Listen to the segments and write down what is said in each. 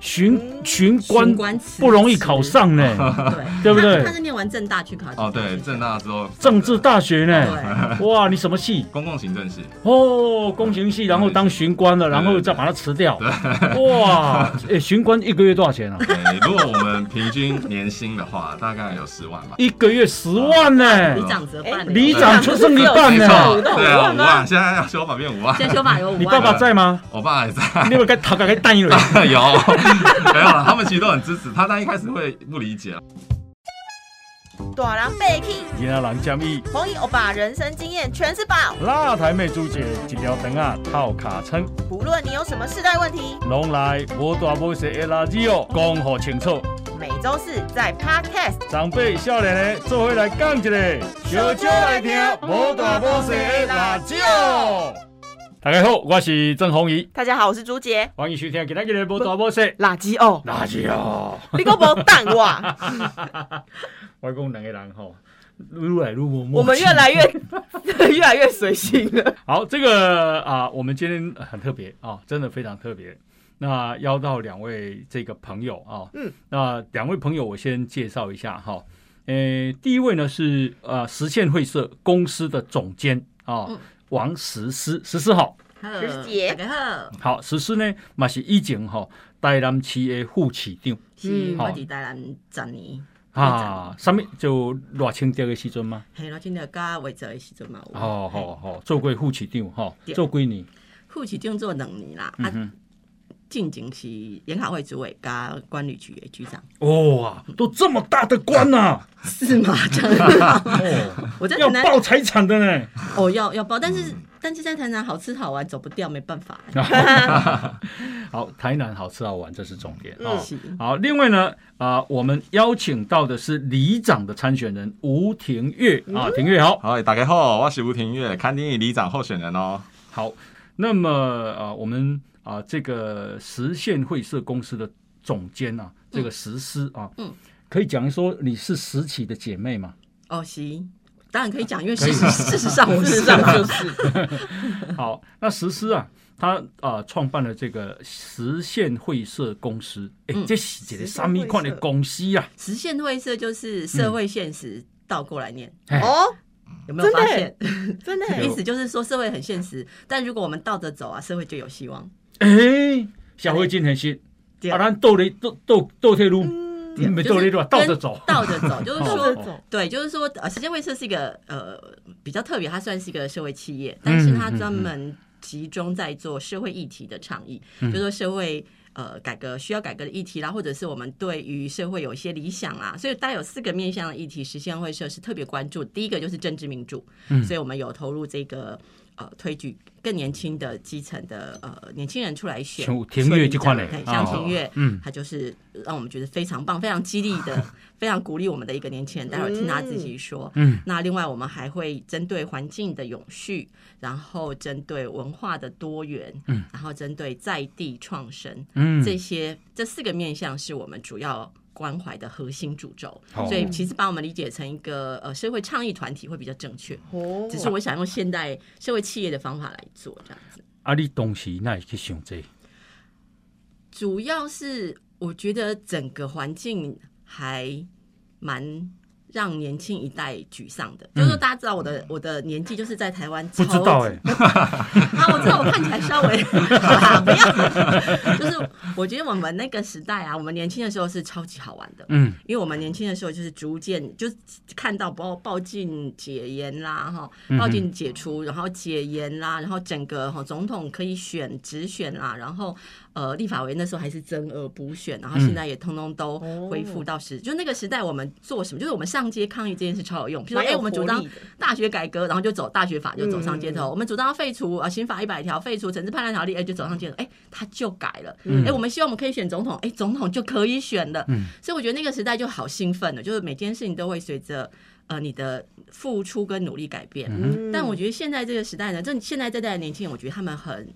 巡巡巡官官辞不容易考上呢，对对不对他他是念完正大去考哦，对，正正大之后政治大学呢。对，哇，你什么系？公共行政系，哦，公行系，然后当巡官了，然后再把它辞掉。哇，哎，巡官一个月多少钱啊？对，如果我们平均年薪的话，大概有十万吧。一个月十万呢里，长折半，里长出剩一半没呢。错，对啊，五万现在要修法变五万。现在修法有五万，你爸爸在吗？我爸还在，你有该他该带一轮。有 没有了？他们其实都很支持他，但一开始会不理解。大人被 k 今仔人建议，红衣欧巴人生经验全是宝。辣台妹朱姐一条灯啊套卡称，不论你有什么世代问题，拢来无大无小的垃圾哦，讲好清楚。每周四在 Podcast。长辈少年的做伙来讲一个，小酒来听无大无小的辣椒。大家好，我是郑宏仪，大家好，我是朱杰。欢迎收听今天的无大无小垃圾哦，垃圾哦。你个无蛋哇！我讲两个人吼，愈来愈无默我们越来越 越来越随性了。好，这个啊，我们今天很特别啊，真的非常特别。那邀到两位这个朋友啊，嗯，那两位朋友我先介绍一下哈。呃，第一位呢是呃实现会社公司的总监啊，嗯王石狮，石狮好，石狮。姐大家好，好，石狮呢嘛是以前吼台南市的副市长。是嗯我伫台南十年，啊，上面就偌清德的时阵吗？嘿，我今日甲维泽的时阵嘛，哦哦，好好，做过副市长吼，做几年？副市长做两年啦，啊，嗯哼。进前是研考会主委加管理局的局长，哇，都这么大的官呐、是吗？真的，哦，我在台南要报财产的呢。哦要要报，但是但是在台南好吃好玩走不掉，没办法。好，台南好吃好玩，这是重点啊哦。好，另外呢，啊、我们邀请到的是里长的参选人吴庭月啊，庭月好，好，大家好，我是吴庭月，堪丁里长候选人哦。好。那么啊、我们啊、这个实现会社公司的总监啊，这个石思啊，嗯，可以讲说你是石起的姐妹吗？哦，行，当然可以讲，因为事实事实上我是事实上就是，好，那石思啊，他啊创办了这个实现会社公司，哎、嗯这是一个什么款的公司啊？实现会社就是社会现实倒过来念，哎哦，有没有发现？真的耶 意思就是说社会很现实，但如果我们倒着走啊，社会就有希望。哎、社会真现实，对啊，咱倒咧倒倒倒退路，嗯，没倒咧路，倒着走。倒着走，就是哦说对，就是说，呃，时间会社是一个呃比较特别，它算是一个社会企业，但是它专门集中在做社会议题的倡议，嗯就是说社会。呃，改革需要改革的议题啦，或者是我们对于社会有一些理想啊，所以大概有四个面向的议题，实现会社是特别关注。第一个就是政治民主，嗯所以我们有投入这个呃推举更年轻的基层的呃年轻人出来选像庭月这款嘞对啊像庭月，嗯他就是让我们觉得非常棒、非常激励的、非常鼓励我们的一个年轻人。待会儿听他自己说。嗯，那另外我们还会针对环境的永续，然后针对文化的多元，嗯，然后针对在地创生，嗯这些这四个面向是我们主要。关怀的核心主轴，所以其实把我们理解成一个呃社会倡议团体会比较正确。哦只是我想用现代社会企业的方法来做这样子。啊，你当时那会去想这个？主要是我觉得整个环境还蛮让年轻一代沮丧的。就是说，大家知道我的我的年纪就是在台湾不知道哎、啊，我知道我看起来稍微 啊不要，就是我觉得我们那个时代啊，我们年轻的时候是超级好玩的。嗯，因为我们年轻的时候就是逐渐就看到报报禁解严啦，哈，报禁解除，然后解严啦，然后整个哈总统可以选直选啦，然后呃立法委员那时候还是增额补选，然后现在也通通都恢复到时，就那个时代我们做什么，就是我们上街抗议这件事超有用，比如说哎、我们主张大学改革，然后就走大学法就走上街头，我们主张要废除啊刑法一百条，废除惩治叛乱条例，哎、就走上街头，哎、他就改了，哎、我们希望我们可以选总统，哎、总统就可以选了，所以我觉得那个时代就好兴奋了，就是每件事情都会随着呃你的付出跟努力改变。嗯但我觉得现在这个时代呢，这现在这代的年轻人，我觉得他们很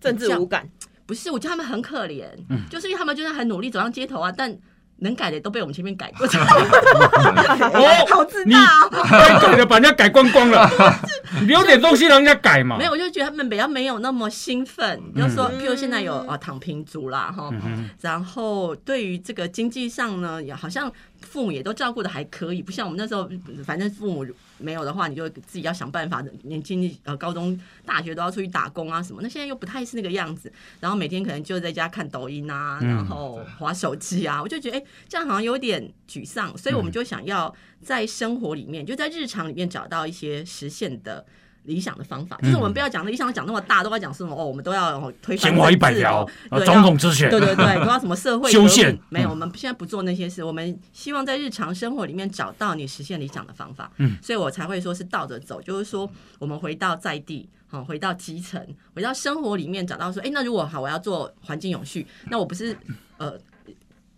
政治无感，不是，我觉得他们很可怜，就是因为他们就是很努力走上街头啊，但能改的都被我们前面改过，哦，好自你大哦。该改的把人家改光光了，留点东西让人家改嘛。没有，我就觉得他们比较没有那么兴奋。比如说，嗯譬如现在有啊躺平族啦，哈，嗯然后对于这个经济上呢，也好像父母也都照顾的还可以，不像我们那时候，反正父母没有的话，你就自己要想办法的。年轻呃，高中、大学都要出去打工啊什么。那现在又不太是那个样子，然后每天可能就在家看抖音啊，嗯然后划手机啊，我就觉得哎、这样好像有点沮丧，所以我们就想要在生活里面，就在日常里面找到一些实现的。理想的方法，就是我们不要讲理想讲那么大，都要讲什么哦，我们都要哦推翻一百条总统之选。对对对，都要什么社会 修宪没有，嗯我们现在不做那些事，我们希望在日常生活里面找到你实现理想的方法。嗯，所以我才会说是倒着走，就是说我们回到在地，好，回到基层，回到生活里面找到说，哎，那如果好，我要做环境永续，那我不是呃。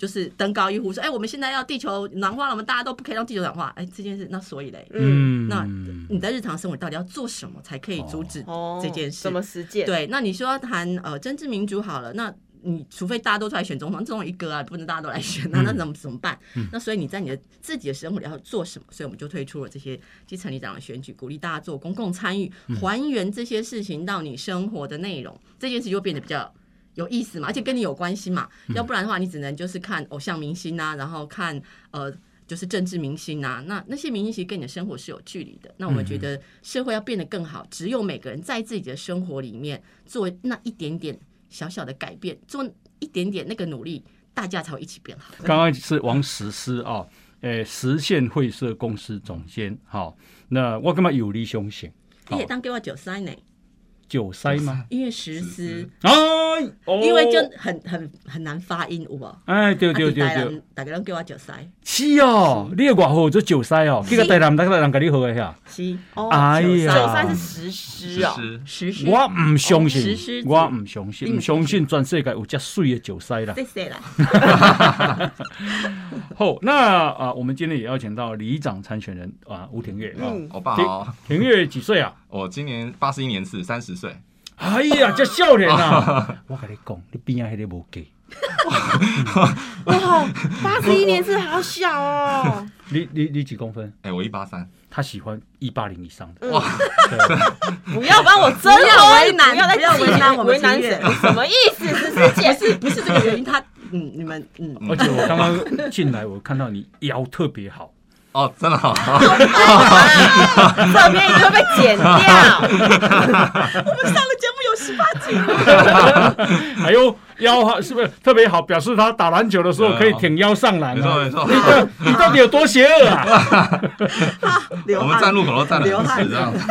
就是登高一呼说：“哎、我们现在要地球暖化了，我们大家都不可以让地球暖化。哎，这件事，那所以嘞，嗯，那你在日常生活到底要做什么才可以阻止哦，这件事？怎么实践？，对，那你说要谈呃政治民主好了，那你除非大家都出来选总统，总统一个啊，不能大家都来选，那那怎么怎么办？那所以你在你的自己的生活里要做什么？所以我们就推出了这些基层里长的选举，鼓励大家做公共参与，还原这些事情到你生活的内容，这件事就变得比较。有意思嘛，而且跟你有关系嘛，要不然的话，你只能就是看偶像明星啊，然后看呃，就是政治明星啊，那那些明星其实跟你的生活是有距离的。那我们觉得社会要变得更好，只有每个人在自己的生活里面做那一点点小小的改变，做一点点那个努力，大家才会一起变好。刚刚是王实施啊，诶，实现会社公司总监。好，那我干嘛有理想型？你也当给我九三呢，九塞吗？因为实施，哎，哦因为就很很很难发音，有无？哎，对对对对，大家拢叫我九塞，是哦，你的外号做九塞哦，这个台南大家人跟你好的呀。是。哦，哎呀。九塞是实施哦，是实施。我唔相信实施，我唔相信，不唔相信全世界有遮水的九塞啦。谢谢啦，好，那啊，我们今天也邀请到里长参选人啊，吴庭月啊。嗯欧巴好，庭月几岁啊？我今年八十一年次，三十岁。哎呀，这少年啊！我跟你讲，你边仔迄个无计，哇，八十一年是好小哦，你你你几公分？哎，我一八三，他喜欢一八零以上的。哇，不要帮我争不要婚为难不要再为难我们为难谁？什么意思？只是解释不是不是这个原因，他嗯，你们嗯，而且我刚刚进来，我看到你腰特别好，哦，真的。好，这边一定会被剪掉。我们上了节目有十八斤，哎呦，腰好是不是特别好？表示他打篮球的时候可以挺腰上篮没错啊。没错。你到底有多邪恶啊？我们站路口都站了流汗这样子。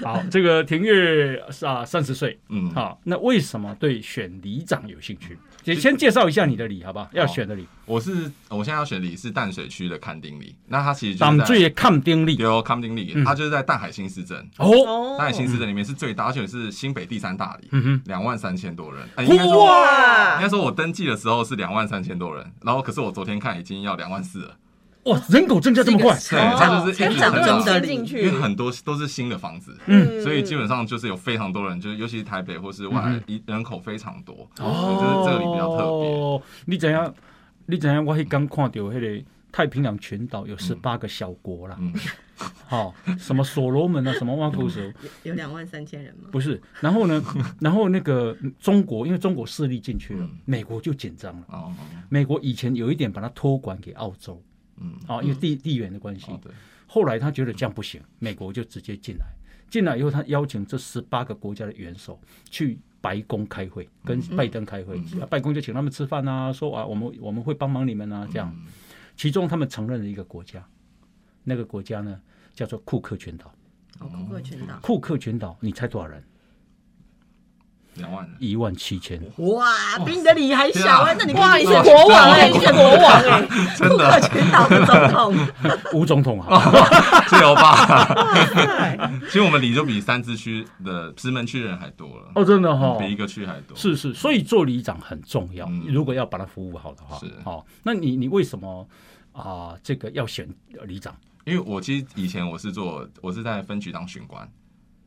好，这个庭月是啊，三十岁，嗯，好，那为什么对选里长有兴趣？也先介绍一下你的里，好不好？要选的里，我是我现在要选里是淡水区的康丁里，那它其实就淡是在水的康丁里。有康丁里嗯，它就是在淡海新市镇。哦，哦淡海新市镇里面是最大，而且是新北第三大里，嗯哼，两万三千多人。呃应该说，应该，说我登记的时候是两万三千多人，然后可是我昨天看已经要两万四了，哇，人口增加这么快，对，它就是一成长直成长中的进因为去，很多都是新的房子，嗯所以基本上就是有非常多人，就是尤其是台北或是外嗯来，一人口非常多，所以就是这个里比较特别。哦，你怎样？你怎样？我迄刚看到迄个太平洋群岛有十八个小国啦，嗯，好、什么所罗门啊，什么挖苦手，有两万三千人吗？不是。然后呢，然后那个中国，因为中国势力进去了嗯，美国就紧张了。哦，美国以前有一点把它托管给澳洲嗯，啊，因为地地缘的关系。后来他觉得这样不行，美国就直接进来。进来以后，他邀请这十八个国家的元首去白宫开会，跟拜登开会。嗯啊拜登就请他们吃饭啊，说啊，我们我们会帮忙你们啊，这样。嗯其中他们承认了一个国家，那个国家呢叫做库克群岛。哦，库克群岛，库克群岛，你猜多少人？两万，一万七千。哇，比你的里还小哎，那你哇，你是国王哎，你是国王哎，库克群岛的总统，吴总统哦好，自由吧。其实我们里就比三支区的石门区的人还多了，哦，真的哈、比一个区还多。是是，所以做里长很重要。嗯。如果要把它服务好的话，是。好、那你你为什么啊、这个要选里长？因为我其实以前我是做，我是在分局当巡官，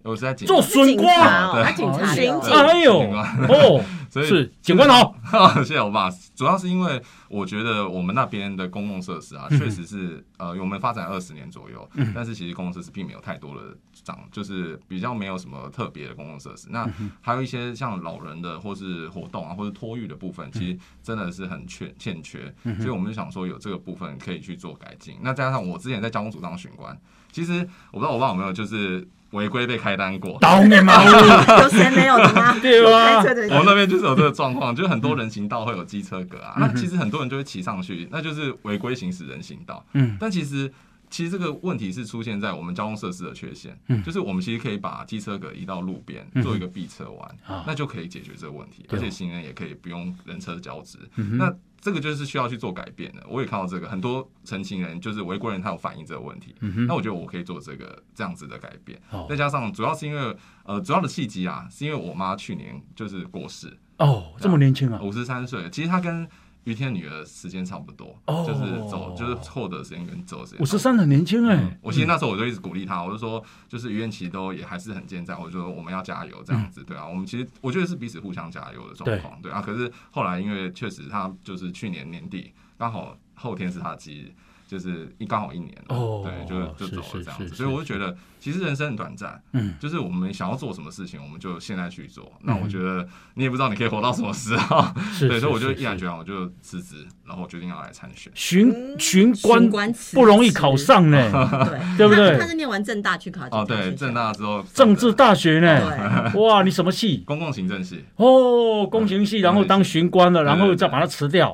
我是在警做孙警察瓜，哦，对。他警察巡警哎呦，哦，所以是警官好，谢谢欧巴。主要是因为我觉得我们那边的公共设施啊，确实是呃，我们发展二十年左右，但是其实公共设施并没有太多的长，就是比较没有什么特别的公共设施。那还有一些像老人的或是活动啊，或是托育的部分，其实真的是很缺欠缺，所以我们就想说有这个部分可以去做改进。那加上我之前在交通组当巡官，其实我不知道我爸有没有就是违规被开单过。倒霉吗！有谁没有的吗？对啊开车的我们那边就是有这个状况，就是很多人行道会有机车格啊，那其实很多人就会骑上去，那就是违规行驶人行道。嗯但其实其实这个问题是出现在我们交通设施的缺陷，嗯就是我们其实可以把机车格移到路边，嗯做一个避车弯，啊那就可以解决这个问题，而且行人也可以不用人车交织。嗯那这个就是需要去做改变的。我也看到这个，很多成行人就是违规人，他有反映这个问题。嗯那我觉得我可以做这个这样子的改变。哦再加上主要是因为呃主要的契机啊，是因为我妈去年就是过世，哦，这么年轻啊，五十三岁，其实她跟于天女儿时间差不多，哦就是走就是获得的时间跟走的时间。五十。三很年轻哎嗯，我其实那时候我就一直鼓励她，我就说，就是于愿琪都也还是很健在，我就说我们要加油这样子，对啊，我们其实我觉得是彼此互相加油的状况，对啊。可是后来因为确实他就是去年年底刚好后天是他的忌日，就是一刚好一年对，就就走了这样子，是所以我就觉得其实人生很短暂，嗯，就是我们想要做什么事情，我们就现在去做。那我觉得你也不知道你可以活到什么时候，对，所以我就毅然决然，我就辞职，然后决定要来参选。巡巡巡官官不容易考上呢，对对不对他他是念完正大去考哦，对，这家学校正大之后政治大学呢，哇，你什么系？公共行政系，哦，公行系，然后当巡官了，然后再把它辞掉。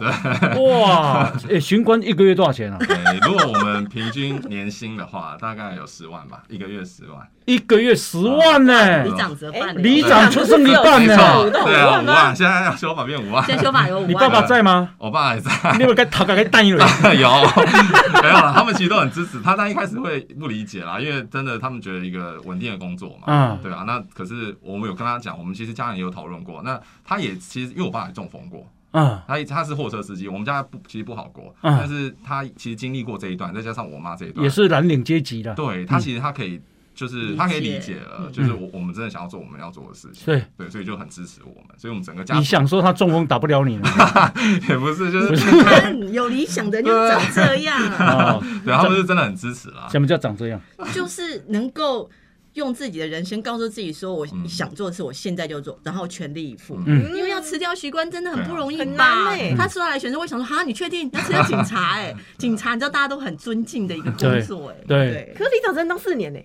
哇，诶，巡官一个月多少钱啊？对，如果我们平均年薪的话，大概有十万吧，一个月十万。一个月十万呢里，长折半了，里长就剩一半呢。对啊，五万现在要修法变五万。现在修法有五万，你爸爸在吗？我爸还在，你有没有该头该带一轮？有没有啦？他们其实都很支持他，但一开始会不理解啦，因为真的他们觉得一个稳定的工作嘛，嗯对啊。那可是我们有跟他讲，我们其实家人也有讨论过，那他也其实因为我爸也中风过，嗯他他是货车司机，我们家不其实不好过，嗯但是他其实经历过这一段，再加上我妈这一段，也是蓝领阶级的。对他其实他可以。就是他可以理解了，嗯就是我我们真的想要做我们要做的事情，对对，所以就很支持我们，所以我们整个家你想说他中风打不了你呢？也不是，就是 有理想的人就长这样啊，哦，对，他们是真的很支持啦。什么叫长这样？就是能够。用自己的人生告诉自己说，我嗯。想做的事，我现在就做，然后全力以赴。嗯。因为要辞掉徐官真的很不容易很吧难欸？他说来选择，我想说，哈，你确定？要辞掉警察？哎，警察你知道大家都很尊敬的一个工作，哎，对可是李长真当四年呢，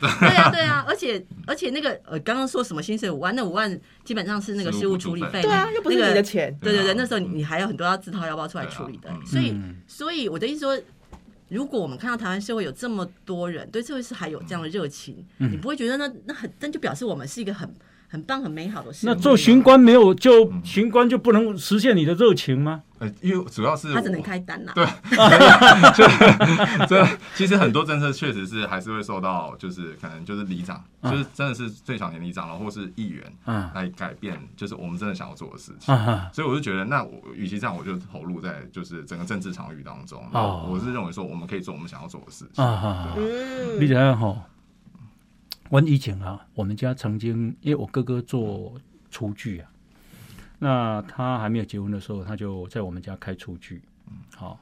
对啊，对啊，而且而且那个呃，刚刚说什么薪水五万，那五万基本上是那个事务处理费，对啊，又不是你的钱，对对对，那时候你你还有很多要自掏腰包出来处理的所以嗯。所以我的意思说，如果我们看到台湾社会有这么多人对社会是还有这样的热情，嗯你不会觉得那那很那就表示我们是一个很很棒很美好的事。那做巡官没有就巡官就不能实现你的热情吗？呃，因为主要是他只能我开单啦。对这其实很多政策确实是还是会受到，就是可能就是里长，嗯就是真的是最小年里长了，或是议员啊来改变，就是我们真的想要做的事情。所以我就觉得，那我与其这样，我就投入在就是整个政治场域当中。那哦我是认为说，我们可以做我们想要做的事情。啊哈，嗯你知道吼，我以前啊，我们家曾经，因为我哥哥做厨具啊，那他还没有结婚的时候，他就在我们家开厨具。好，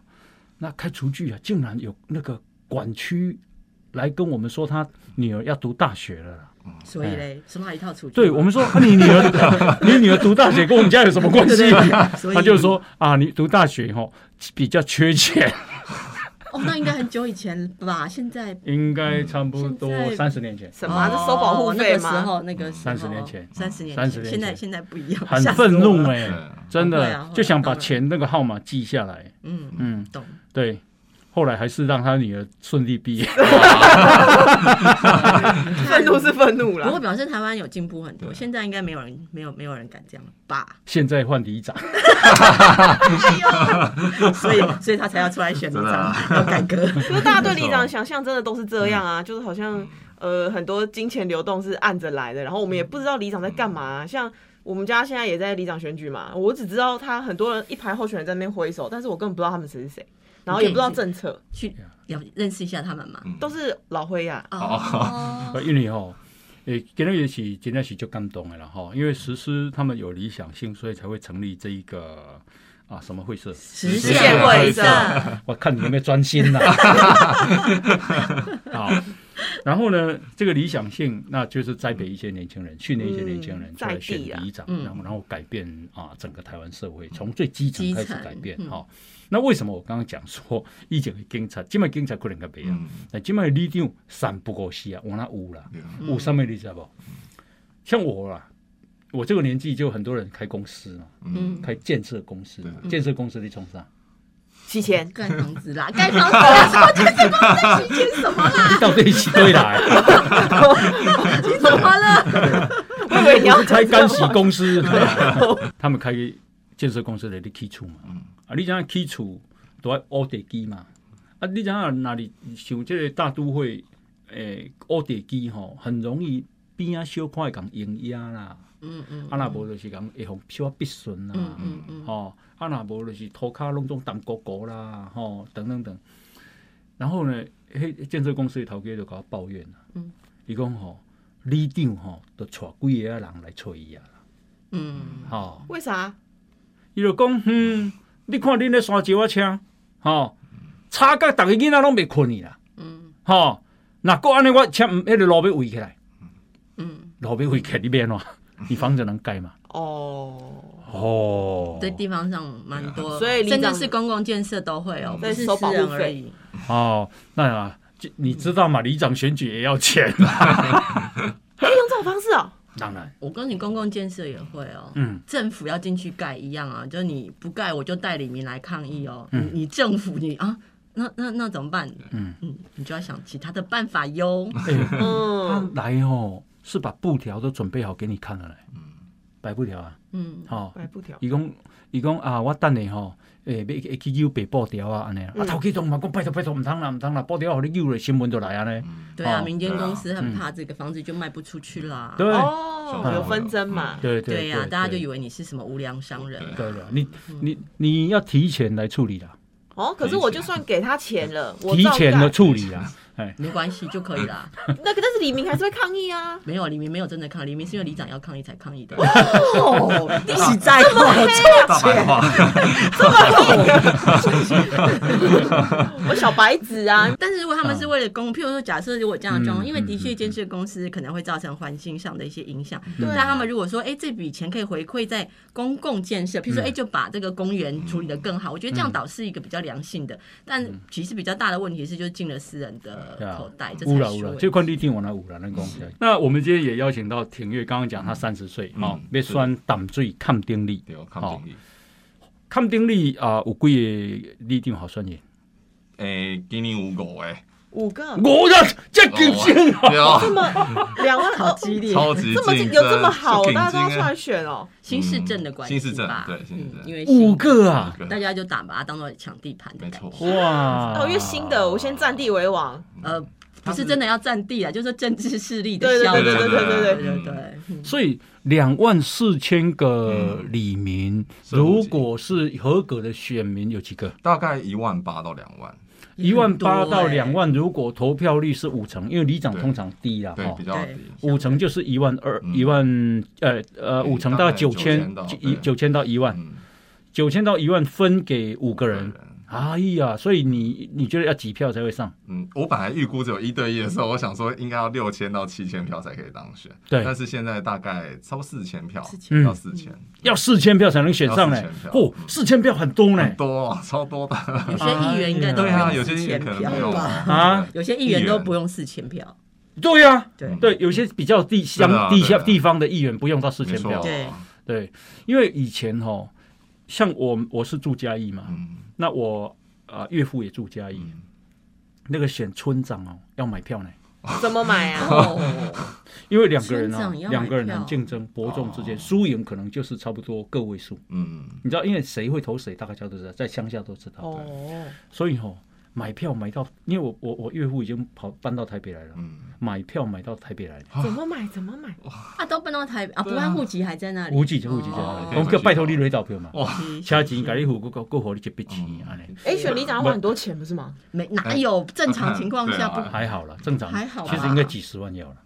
那开厨具啊，竟然有那个管区来跟我们说，他女儿要读大学了啦。所以嘞，送他一套厨具？对我们说，啊、你女儿，你女儿读大学跟我们家有什么关系？他就说啊，你读大学吼比较缺钱，哦，那应该很久以前吧？现在 应该差不多三十年前。什么收保护哦那个时？候，那个时候30年前三十年30前，年前现在现在不一样，很愤怒哎、真的、就想把钱那个号码记下来。嗯，嗯，懂。对。后来还是让他女儿顺利毕业。愤怒是愤怒不过了，表示台湾有进步很多，对现在应该没有人没有没有人敢这样吧？现在换里长，所以所以他才要出来选里长啊，要改革。可是大家对里长的想象真的都是这样啊，就是好像呃很多金钱流动是按着来的，然后我们也不知道里长在干嘛、像我们家现在也在里长选举嘛，我只知道他很多人一排候选人在那边挥手，但是我根本不知道他们谁是谁，然后也不知道政策，去要认识一下他们嘛。嗯。都是老灰呀、哦，因为哦，诶，今天也是今天是就感动的了哈，因为实施他们有理想性，所以才会成立这一个啊什么会社。实现现会会社。社，我看你有没有专心呐、好，然后呢，这个理想性，那就是栽培一些年轻人，训练一些年轻人嗯出来选里长，嗯然后然后改变啊整个台湾社会，从最基层开始改变。嗯好、那为什么我刚刚讲说以前的警察，今麦警察可能个不一样，嗯，但今麦的里长三不五时啊，我那有啦，对啊。有什么你知道不？像我啦，我这个年纪就很多人开公司嘛，嗯，开建设公司。建设公司你从啥？七千，盖房子啦，盖房子啦，什么？建设公司期间什么啦？到这一起堆来。你怎么了？我以为你要开干洗公司，他们开建设公司的你起厝嘛，啊，你讲起厝都要乌地基嘛，啊，你讲哪里像这个大都会，诶，乌地基吼，很容易边啊小块讲营压啦，嗯嗯啊，若无就是讲会互小必顺啦，嗯嗯嗯，吼，啊，若无就是涂骹拢种淡糊糊啦，吼，等等等。然后呢，迄建设公司的头家就甲我抱怨啦，嗯，伊讲吼，里长吼，都带几个啊人来找伊啊，嗯，吼，为啥？伊就讲，嗯，你看恁咧山石啊车，吼，吵甲逐个囡仔拢袂困去啦，嗯。吼，若个安尼我车迄个路要围起来，嗯，路要围起来，你变怎？你房子能盖吗？哦，哦，对地方上蛮多，所以里长甚至是公共建设都会哦，不是保护费人而已。哦，那啊，你知道嘛？里长选举也要钱，可以用这种方式哦。当然，我跟你公共建设也会哦，嗯，政府要进去盖一样啊，就是你不盖，我就带李明来抗议哦。嗯你你政府你啊，那那那怎么办？嗯嗯，你就要想其他的办法哟。嗯，来哦，是把布条都准备好给你看了嘞，白布条啊，嗯，吼、白布条，伊讲伊讲啊，我等你吼，诶、会会去邮白布条啊，安尼啊，嗯。头家都嘛讲拜托拜托，毋通啦毋通啦，布条互你邮了，新闻就来安尼，对啊，哦。民间对啊公司很怕这个房子就卖不出去啦。对、哦，有纷争嘛。对对对呀，大家就以为为你是什么无良商人。啊。对的，你你你要提前来处理啦，哦，可是我就算给他钱了，我提前的处理啦，哎，没关系就可以啦。那个，但是李明还是会抗议啊。没有，李明没有真的抗议，李明是因为里长要抗议才抗议的。哦，一起在乎大白话，我小白纸啊，但是如果他们是为了公，譬如说，假设如果这样的状况，嗯因为的确建设公司可能会造成环境上的一些影响，但他们如果说，哎，这笔钱可以回馈在公共建设，譬如说，哎，就把这个公园处理的更好，我觉得这样倒是一个比较良性的。但其实比较大的问题是，就是进了私人的口袋，这才有啦有啦，是问题这块地定我那有啦，那讲起来。那我们今天也邀请到庭月，刚刚讲他三十岁，嗯哦，要选淡水抗丁力，对，抗经历。抗丁力啊，有几个立定好选的？诶，今年有五个诶，五个。五个这么两万好激烈。这么 有这么好大家都要出来选哦。新市镇的关系市吧。对新市镇因为五个啊？大家就打把它当做抢地盘的哇。哦因为新的我先占地为王。呃不是真的要占地啊就是政治势力的消息对对对对对对所以两万四千个李民如果是合格的选民有几个？大概一万八到两万。一万八到欸。两万，如果投票率是五成，因为里长通常低啦，对，哈。比，较低。五成就是一万二，嗯。一万呃呃，五成大概九千大概9000到一九千到一万，嗯，九千到一万分给五个人，对哎呀，所以你你觉得要几票才会上？嗯，我本来预估只有一对一的时候，我想说应该要六千到七千票才可以当选，对。但是现在大概超过四千票，4000到四千，要四千票才能选上呢？要4000，票。嚯，四千票很多呢。很，多啊，超多的。有些议员应该都不对啊，有用四些议员可能千票。没有。吧？啊，有些议员都不用四千票。对呀，对。对，有些比较地乡地下地方的议员不用到四千票，对对，因为以前哈，像我我是住嘉义嘛，嗯那我啊、岳父也住嘉义，嗯。那个选村长哦要买票呢，怎么买啊？哦，因为两个人啊两个人票很竞争，伯仲之间，哦。输赢可能就是差不多个位数，嗯，你知道，因为谁会投谁，大概大家都知道，在乡下都知道，哦，所以吼、买票买到，因为我我我岳父已经跑搬到台北来了，嗯，买票买到台北来。怎么买？怎么买？啊，都搬到台啊，不然户籍还在那里。户籍就户籍在那哦里，讲叫拜托你来投票嘛，哇，车钱给你付，个个互你一笔钱安尼，哎，选里长要花很多钱，不是吗？没哪有正常情况下不还好了，正常，还好其实应该几十万要了。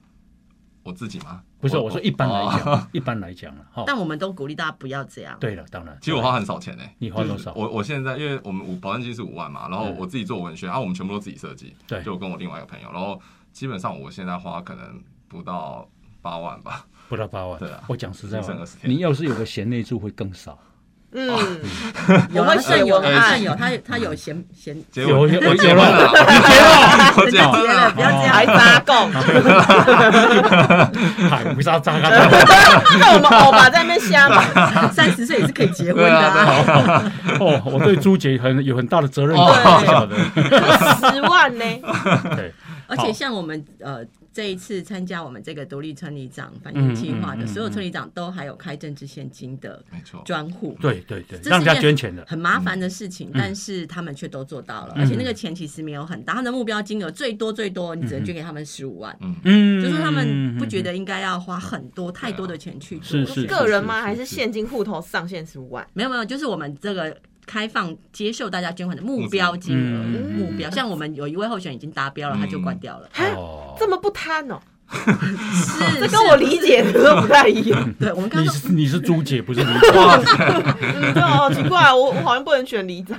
我自己吗？不是，我说一般来哦。讲，一般来讲了，哈。但我们都鼓励大家不要这样。对了，当然，其实我花很少钱呢、你花多少？我我现在因为我们五保证金是五万嘛，然后嗯。我自己做文宣，啊，我们全部都自己设计，对。就我跟我另外一个朋友，然后基本上我现在花可能不到八万吧，不到八万。对啊。我讲实在话剩20，天。你要是有个贤内助会更少。嗯，有会肾有，写文案肾有，他他有嫌嫌结有有有我结有了婚了，我结结婚了，不要这还样。扎供，嗨，为啥扎嘎那我们欧巴在那边瞎嘛，三十岁也是可以结婚对的。哦，我对朱姐很有很大的责任。感，哦不晓得。十万呢，对，而且像我们呃这一次参加我们这个独立村里长反映计划的所有村里长都还有开政治现金的没错，专户。对对对，让人家捐钱的。很麻烦的事情，但是他们却都做到了，而且那个钱其实没有很大，他的目标金额最多最多，你只能捐给他们十五万，嗯，就是他们不觉得应该要花很多太多的钱去做。是是个人吗？是还是现金户头上限十五万？没有没有，就是我们这个开放接受大家捐款的目标金额，嗯目标。像我们有一位候选人已经达标了，他就关掉了。哦，这么不贪哦，是，这跟我理解的都不太一样。是，对我们刚你刚是你是朱姐，不是 对哦，奇怪，我我好像不能选李长，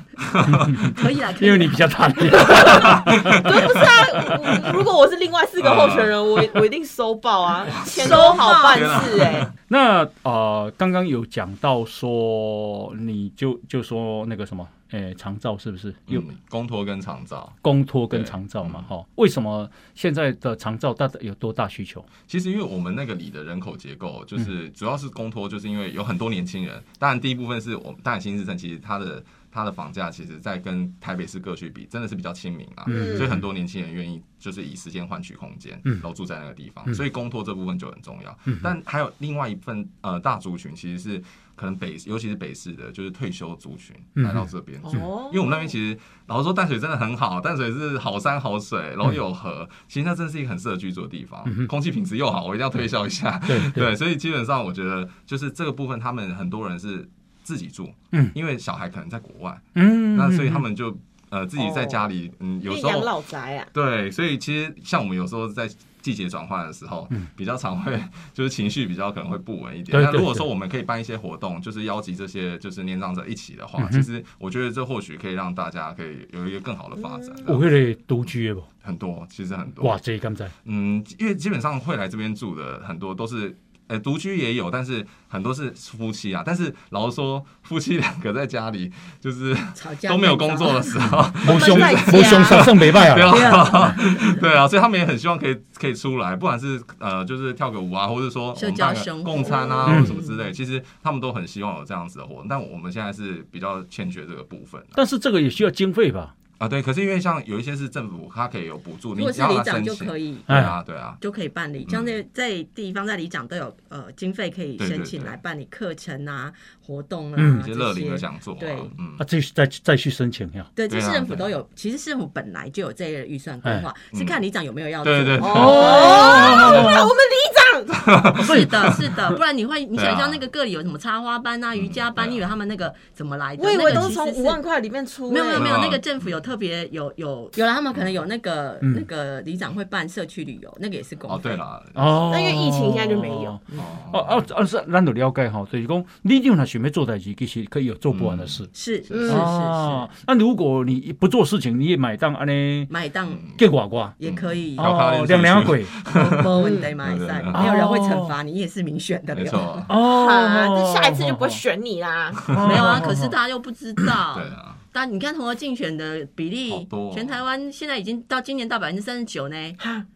可以啦，可 以因为你比较大脸。对，不是啊。如果我是另外四个候选人，我我一定收报啊，钱都好办事哎。那呃，刚刚有讲到说，你就就说那个什么，诶，长照是不是有嗯，公托跟长照，公托跟对长照嘛？哈，为什么现在的长照大有多大需求？其实因为我们那个里的人口结构，嗯就是主要是公托，就是因为有很多年轻人。当然，第一部分是我们当然新市镇其实它的它的房价，其实在跟台北市各区比，真的是比较亲民啊。嗯所以很多年轻人愿意就是以时间换取空间，嗯然后住在那个地方。嗯所以公托这部分就很重要。嗯但还有另外一份呃大族群，其实是可能北尤其是北市的，就是退休族群嗯来到这边住。哦因为我们那边其实老实说淡水真的很好，淡水是好山好水，然后又有河，其实那真是一个很适合居住的地方，嗯空气品质又好，我一定要推销一下。对，所以基本上我觉得就是这个部分，他们很多人是自己住，嗯因为小孩可能在国外，嗯，那所以他们就呃自己在家里，嗯，有时候老宅啊，对，所以其实像我们有时候在季节转换的时候，嗯比较常会 就是情绪比较可能会不稳一点。那如果说我们可以办一些活动，就是邀集这些就是年长者一起的话，嗯其实我觉得这或许可以让大家可以有一个更好的发展。有迄个独居的不？很多，其实很多。哇，这刚才嗯，因为基本上会来这边住的很多都是，呃，独居也有，但是很多是夫妻啊。但是老实说，夫妻两个在家里就是吵架都没有工作的时候，无凶在家无凶杀胜没败对啊！啊，对啊，所以他们也很希望可以可以出来，不管是呃就是跳个舞啊，或者说我社们办个交共餐啊，嗯或什么之类，其实他们都很希望有这样子的活动。但我们现在是比较欠缺这个部分啊但是这个也需要经费吧？啊，对。可是因为像有一些是政府，它可以有补助，如果是你要里长他申请，就可以。对啊，对啊。就可以办理，像在在地方在里长都有呃经费可以申请来办理课程啊、活动啊嗯一些这乐龄。讲座啊对，嗯啊，，这再再去申请呀？对，这市对啊对啊政府都有，其实市政府本来就有这类的预算规划，嗯是看里长有没有要对对哦，我们里长 是的，是的，不然你会，你想象那个个里有什么插花班啊、瑜伽班，你以为他们那个怎么来的？我以为都是从五万块里面出，哎没有没有没有，嗯那个政府有特别有有有了，他们可能有那个嗯。那个里长会办社区旅游，那个也是公哦，对。了，哦，那因为疫情现在就没有。哦。哦。哦啊，是咱都了解哈，就是讲你定若想要做代志，其实可以有做不完的事。是是嗯。是哦。是，那如果你不做事情，你也买单安尼买档给呱呱也可以，嗯哦，两两鬼。没问题买 有人会惩罚你，你也是民选的，没错，哦那，下一次就不会选你啦。没有啊，可是大家又不知道 对。啊，但你看同额竞选的比例全台湾现在已经到今年到百分之三十九呢。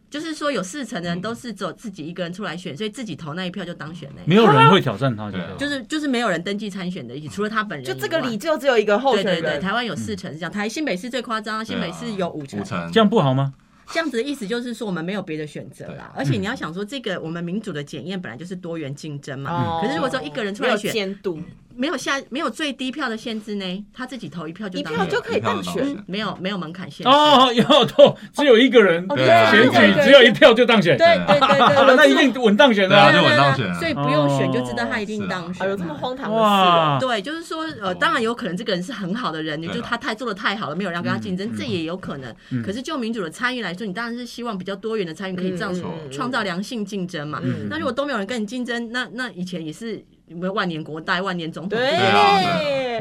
就是说有四成的人都是只有自己一个人出来选，所以自己投那一票就当选呢。没有人会挑战他，就就是就是没有人登记参选的除了他本人。就这个里就只有一个候选对对对，台湾有四成是这样，台新北市最夸张，新北市有五成五。成，这样不好吗？这样子的意思就是说，我们没有别的选择啦。而且你要想说，这个我们民主的检验本来就是多元竞争嘛。哦可是如果说一个人出来选，监督，没有下没有最低票的限制呢，他自己投一票就一当选。票就可以当选。选。没有没有门槛限制。哦，要都只有一个人选举，只有一票就当选，对对对对对，那一定稳当选的啊。对稳当选啊。所以不用选就知道他一定当哦选。哎呦，这么荒唐的事！对，就是说，呃，当然有可能这个人是很好的人，对啊。就他太做的太好了，没有人要跟他竞争，这也有可能。可是就民主的参与来说，你当然是希望比较多元的参与，可以这样创造良性竞争嘛。嗯。那如果都没有人跟你竞争，那那以前也是有没有万年国代、万年总统？对。啊。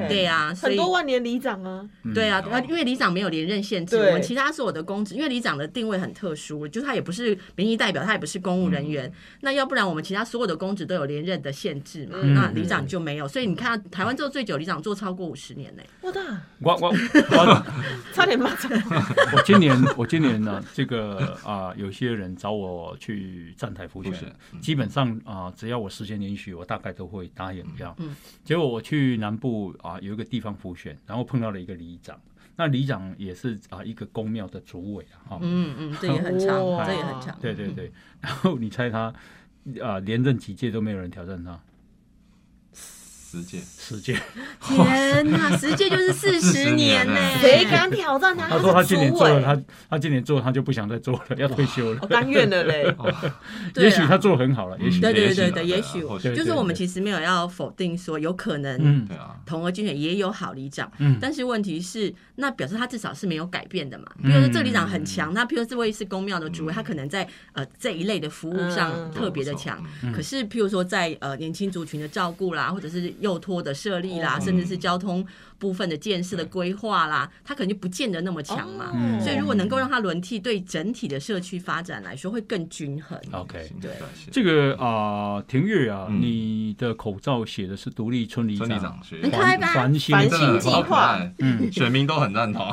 对呀，所很多万年里长啊，对啊，因为里长没有连任限制，我们其他所有的公职，因为里长的定位很特殊，就是他也不是民意代表，他也不是公务人员。那要不然我们其他所有的公职都有连任的限制嘛，嗯。那里长就没有。所以你看台湾做最久，里长做超过五十年呢、我的我我 我。差点骂脏。话。我今年我今年呢，这个啊、有些人找我去站台复选基本上啊、只要我时间允许，我大概都会答应这样。嗯结果我去南部啊、有一个地方浮选，然后碰到了一个里长，那里长也是啊、一个公庙的主委啊，哈、嗯嗯，这也很强，这也很强。对对对，然后你猜他啊、连任几届都没有人挑战他，十届，十届。天哪，十届就是四十年呢、40年谁敢挑战他？他说他今年做了，他他今年做，他就不想再做了，要退休了。我。甘愿了嘞。也许他做的很好了，也许对对对对，也许就是我们其实没有要否定说有可能嗯。对啊，同额竞选也有好里长，嗯。但是问题是，那表示他至少是没有改变的嘛。嗯。比如说这个里长很强，那譬如这位是公庙的主委，他可能在呃这一类的服务上嗯。特别的强。嗯。可是譬如说在呃年轻族群的照顾啦，或者是幼托的设立啦，哦。甚至是交通部分的建设的规划啦，他可能就不见得那么强嘛。嗯。所以如果能够让他轮替，对整体的社区发展来说会更均衡。OK 对。这个啊，庭月啊，嗯。你的口罩写的是独立村里村里长繁星繁星计划，嗯。选民都很赞同。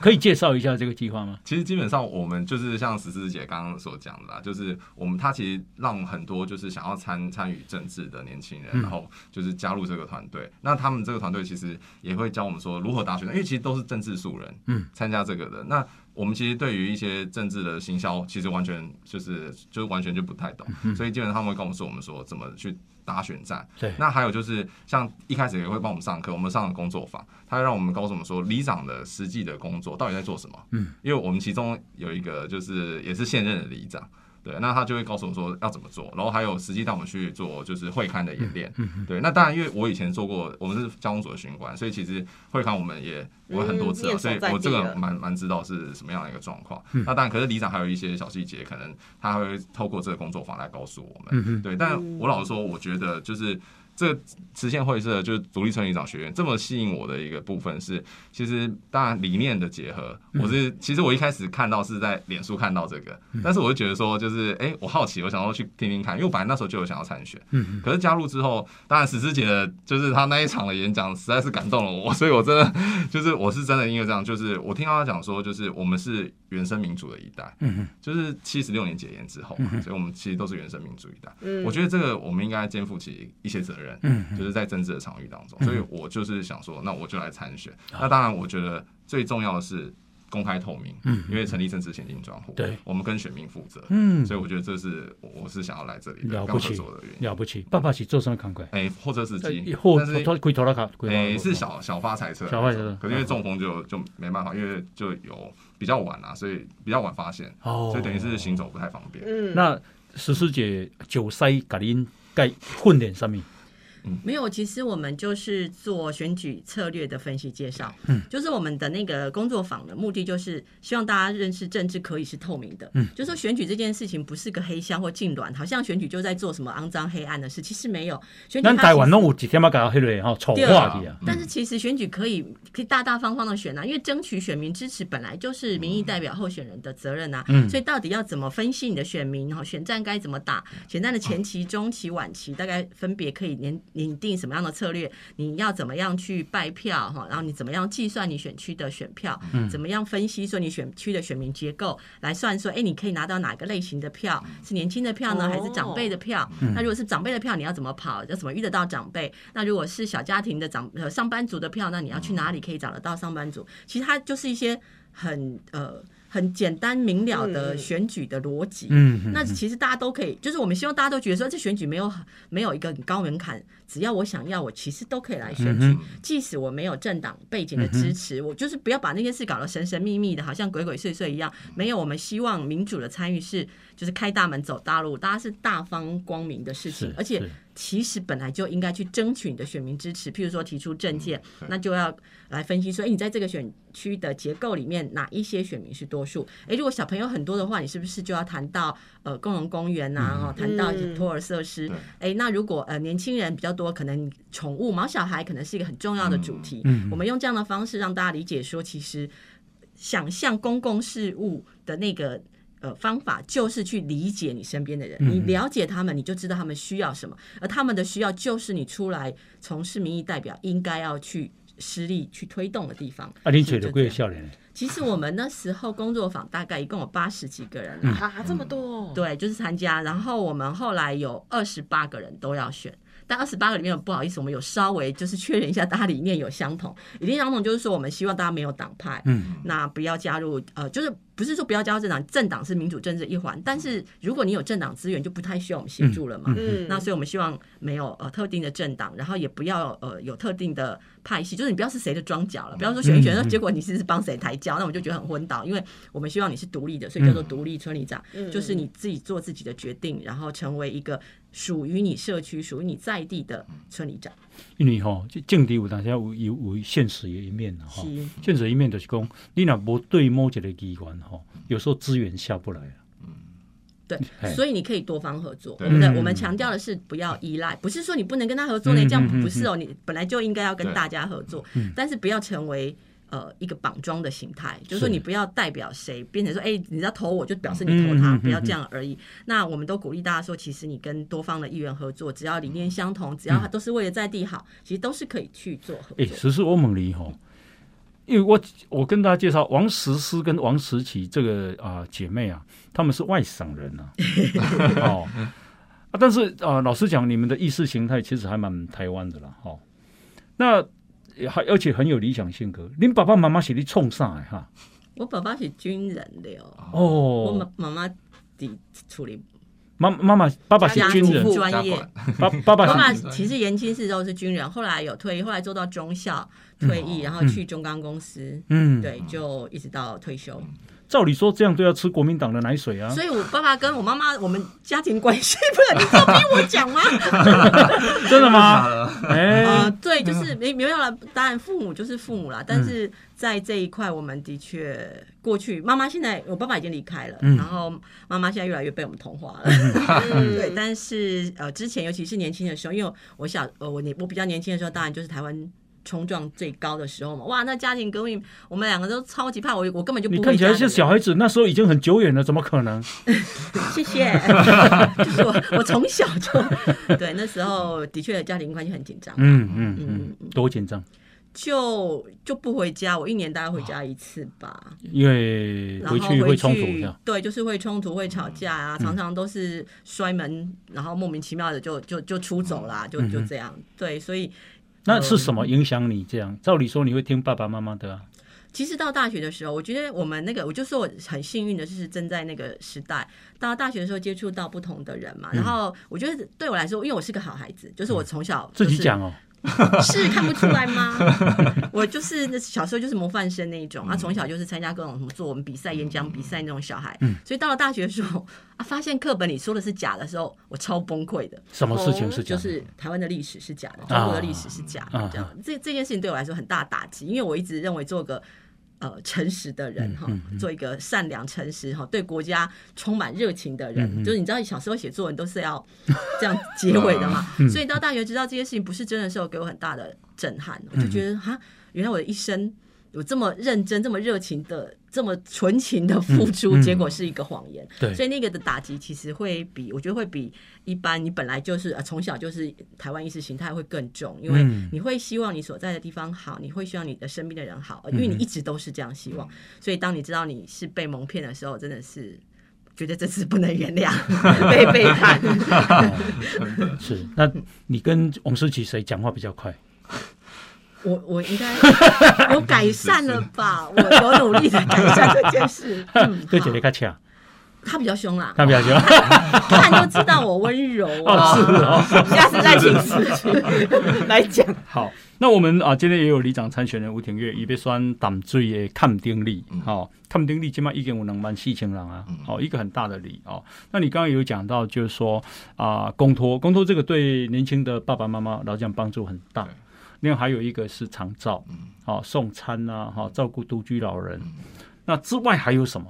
可以介绍一下这个计划吗？其实基本上我们就是像十四姐刚刚所讲的啦，就是我们他其实让很多就是想要参参与政治的年轻人，嗯。然后就是加入这个团队。那他们这个团队其实也会教我们说如何打选，因为其实都是政治素人，嗯，参加这个的。那我们其实对于一些政治的行销，其实完全就是就是完全就不太懂，所以基本上他们会跟我们说我们说怎么去打选战。对那还有就是像一开始也会帮我们上课，我们上了工作坊，他会让我们告诉我们说里长的实际的工作到底在做什么。嗯，因为我们其中有一个就是也是现任的里长。对，那他就会告诉我说要怎么做，然后还有实际带我们去做就是会刊的演练。嗯对，那当然因为我以前做过，我们是交通组的巡官，所以其实会刊我们也我很多次啊，嗯所以我这个蛮蛮知道是什么样的一个状况。嗯那当然，可是里长还有一些小细节，可能他会透过这个工作坊来告诉我们。对，但我老实说，我觉得就是这个实现会社就是独立村里长学院这么吸引我的一个部分是，其实当然理念的结合，我是其实我一开始看到是在脸书看到这个，但是我就觉得说就是哎、我好奇，我想要去听听看，因为我本来那时候就有想要参选，嗯可是加入之后，当然史诗姐的就是她那一场的演讲实在是感动了我，所以我真的 就是我是真的因为这样，就是我听到她讲说，就是我们是原生民主的一代，嗯，就是七十六年解严之后嘛，所以我们其实都是原生民主一代。嗯。我觉得这个我们应该肩负起一些责任，嗯。就是在政治的场域当中，所以我就是想说，那我就来参选。那当然，我觉得最重要的是公开透明，嗯。因为成立政治现金专户，对，我们跟选民负责，嗯，所以我觉得这是我我是想要来这里的刚合了不起作的原因。了不起。爸爸是做什么工作？哎，货车司机，或但是他开拖拉卡，开拖拉哎卡是小小发财车，小发财车。可是因为中风就就没办法，因为就有比较晚啊，所以比较晚发现，哦，所以等于是行走不太方便。嗯，那石师姐九筛甲您该混点什么？没有，其实我们就是做选举策略的分析介绍，嗯，就是我们的那个工作坊的目的，就是希望大家认识政治可以是透明的，嗯，就说选举这件事情不是个黑箱或痉挛，好像选举就在做什么肮脏黑暗的事，其实没有，选举咱它其实台湾拢有一点仔搞迄个吼丑化去啊，但是其实选举可以可以大大方方的选啊，因为争取选民支持本来就是民意代表候选人的责任啊。嗯。所以到底要怎么分析你的选民哈？选战该怎么打？选战的前期、中期、晚期，大概分别可以拟拟定什么样的策略？你要怎么样去拜票哈？然后你怎么样计算你选区的选票？怎么样分析说你选区的选民结构来算说，哎，你可以拿到哪个类型的票？是年轻的票呢，哦还是长辈的票？那如果是长辈的票，你要怎么跑？要怎么遇得到长辈？那如果是小家庭的长呃上班族的票，那你要去哪里可以找得到上班族？其实它就是一些很呃很简单明了的嗯选举的逻辑。那其实大家都可以，就是我们希望大家都觉得说，这选举没有没有一个很高门槛，只要我想要，我其实都可以来选举。嗯即使我没有政党背景的支持，我就是不要把那件事搞得神神秘秘的，好像鬼鬼祟祟一样。没有，我们希望民主的参与是，就是开大门走大路，大家是大方光明的事情，而且是其实本来就应该去争取你的选民支持，譬如说提出政见，对那就要来分析说，哎，你在这个选区的结构里面，哪一些选民是多数？哎，如果小朋友很多的话，你是不是就要谈到呃共融公园呐、啊，哦，谈到嗯托儿设施对？哎，那如果呃年轻人比较多，可能宠物毛小孩可能是一个很重要的主题。嗯我们用这样的方式让大家理解说，其实想象公共事务的那个。呃，方法就是去理解你身边的人，嗯你了解他们，你就知道他们需要什么，而他们的需要就是你出来从事民意代表应该要去施力去推动的地方。啊，恁找着几是就这样个少年？其实我们那时候工作坊大概一共有八十几个人啦，啊，这么多哦，对，就是参加。然后我们后来有二十八个人都要选，但二十八个里面不好意思，我们有稍微就是确认一下，大家理念有相同。理念相同就是说，我们希望大家没有党派，嗯，那不要加入呃，就是不是说不要加入政党，政党是民主政治一环，但是如果你有政党资源，就不太需要我们协助了嘛。嗯，那所以我们希望没有呃特定的政党，然后也不要呃有特定的派系，就是你不要是谁的庄脚了，不要说选一选，嗯嗯结果你是帮谁抬轿，那我就觉得很昏倒，因为我们希望你是独立的，所以叫做独立村里长，嗯。就是你自己做自己的决定，然后成为一个属于你社区、属于你在地的村里长。因为吼，就政治有当时有有有现实的一面啦吼。是现实一面就是讲，你若无对某一个机关吼，有时候资源下不来啊。对，所以你可以多方合作。对我们的嗯我们强调的是不要依赖，不是说你不能跟他合作呢，嗯这样不是哦，你本来就应该要跟大家合作嗯，但是不要成为。呃，一个绑桩的形态，就是说你不要代表谁，变成说，哎、你要投我就表示你投他，不要这样而已。那我们都鼓励大家说，其实你跟多方的议员合作，只要理念相同，只要他都是为了在地好，其实都是可以去做合诶、作。实是我问你吼，因为我我跟大家介绍王石思跟王石琪这个啊、姐妹啊，她们是外省人啊，哦。啊，但是啊、老实讲，你们的意识形态其实还蛮台湾的啦，哦，那还而且很有理想性格。您爸爸妈妈是你冲上来哈？我爸爸是军人的哦，我哦，妈妈妈的处理妈妈妈爸爸是家军人，专业，爸爸爸爸爸是其实年轻时都是军人，后来有退役，后来做到中校退役，然后去中钢公司，嗯，对，就一直到退休。照理说这样都要吃国民党的奶水啊所，以我爸爸跟我妈妈，我们家庭关系，不然你都逼我讲吗？真的吗？的？哎、呃，对，就是没没有了，当然父母就是父母啦，但是在这一块，我们的确过去，妈妈现在我爸爸已经离开了，嗯然后妈妈现在越来越被我们同化了。嗯 对，但是呃，之前尤其是年轻的时候，因为我小呃我年我比较年轻的时候，当然就是台湾冲撞最高的时候嘛。哇，那家庭革命，我们两个都超级怕，我我根本就不会。你看起来像小孩子，那时候已经很久远了，怎么可能？谢谢，就是我我从小就对那时候的确家庭关系很紧张，嗯嗯嗯嗯，多紧张，就就不回家，我一年大概回家一次吧。因为回去会冲突。对，就是会冲突，会吵架啊，嗯常常都是摔门，然后莫名其妙的就就就出走啦，就嗯就这样。对，所以那是什么影响你这样？照理说你会听爸爸妈妈的啊。其实到大学的时候，我觉得我们那个，我就说我很幸运的，就是正在那个时代，到大学的时候接触到不同的人嘛。然后我觉得对我来说，因为我是个好孩子，就是我从小、自己讲哦，是看不出来吗？我就是那小时候就是模范生那一种，啊，从小就是参加各种什么作文比赛、演讲比赛那种小孩，所以到了大学的时候啊，发现课本里说的是假的时候，我超崩溃的。什么事情是假的？就是台湾的历史是假的，中国的历史是假的，啊这样这这件事情对我来说很大打击，因为我一直认为做个呃诚实的人哈，做一个善良诚实哈，对国家充满热情的人，就是你知道小时候写作文都是要这样结尾的嘛，所以到大学知道这些事情不是真的时候，给我很大的震撼，我就觉得哈，原来我的一生。有这么认真、这么热情的、这么纯情的付出，嗯嗯结果是一个谎言。对所以那个的打击其实会比我觉得会比一般你本来就是呃从小就是台湾意识形态会更重，因为嗯你会希望你所在的地方好，你会希望你的身边的人好，因为你一直都是这样希望。所以当你知道你是被蒙骗的时候，真的是觉得这次不能原谅。被背叛。是。那你跟王思琪谁讲话比较快？我我应该 我改善了吧？我我努力的改善这件事。嗯，对，好姐姐卡恰，他比较凶啦，他比较喜欢。看就知道我温柔哦，啊。是哦。下次再请司机来讲。好，那我们啊，今天也有里长参选人吴庭月，伊要选淡水的抗丁力，好、抗丁力起码已经有两万四千人啊，好、一个很大的里哦。那你刚刚有讲到，就是说啊，公托，公托这个对年轻的爸爸妈妈老讲帮助很大对。另外还有一个是长照，好、送餐啊，哦、照顾独居老人。那之外还有什么？